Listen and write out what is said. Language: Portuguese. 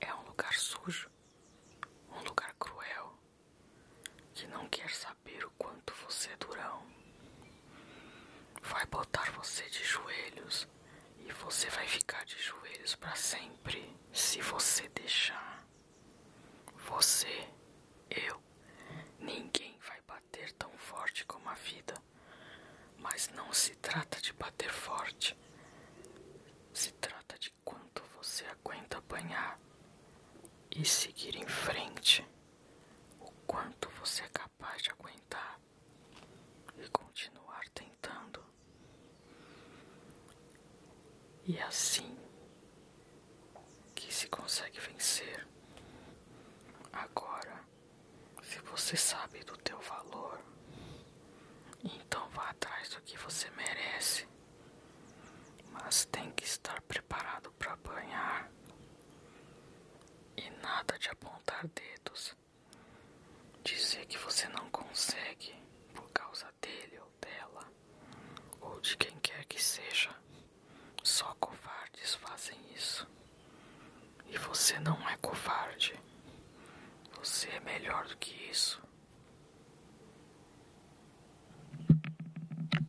É um lugar sujo, um lugar cruel, que não quer saber o quanto você é durão. Vai botar você de joelhos e você vai ficar de joelhos para sempre se você deixar. Você, eu, ninguém vai bater tão forte como a vida. Mas não se trata de bater forte. Se trata de quanto você aguenta apanhar e seguir em frente. O quanto você é capaz de aguentar e continuar tentando. E é assim que se consegue vencer. Agora, se você sabe do teu valor, então vá atrás do que você merece. nada de apontar dedos, dizer que você não consegue por causa dele ou dela, ou de quem quer que seja. Só covardes fazem isso. E você não é covarde. Você é melhor do que isso.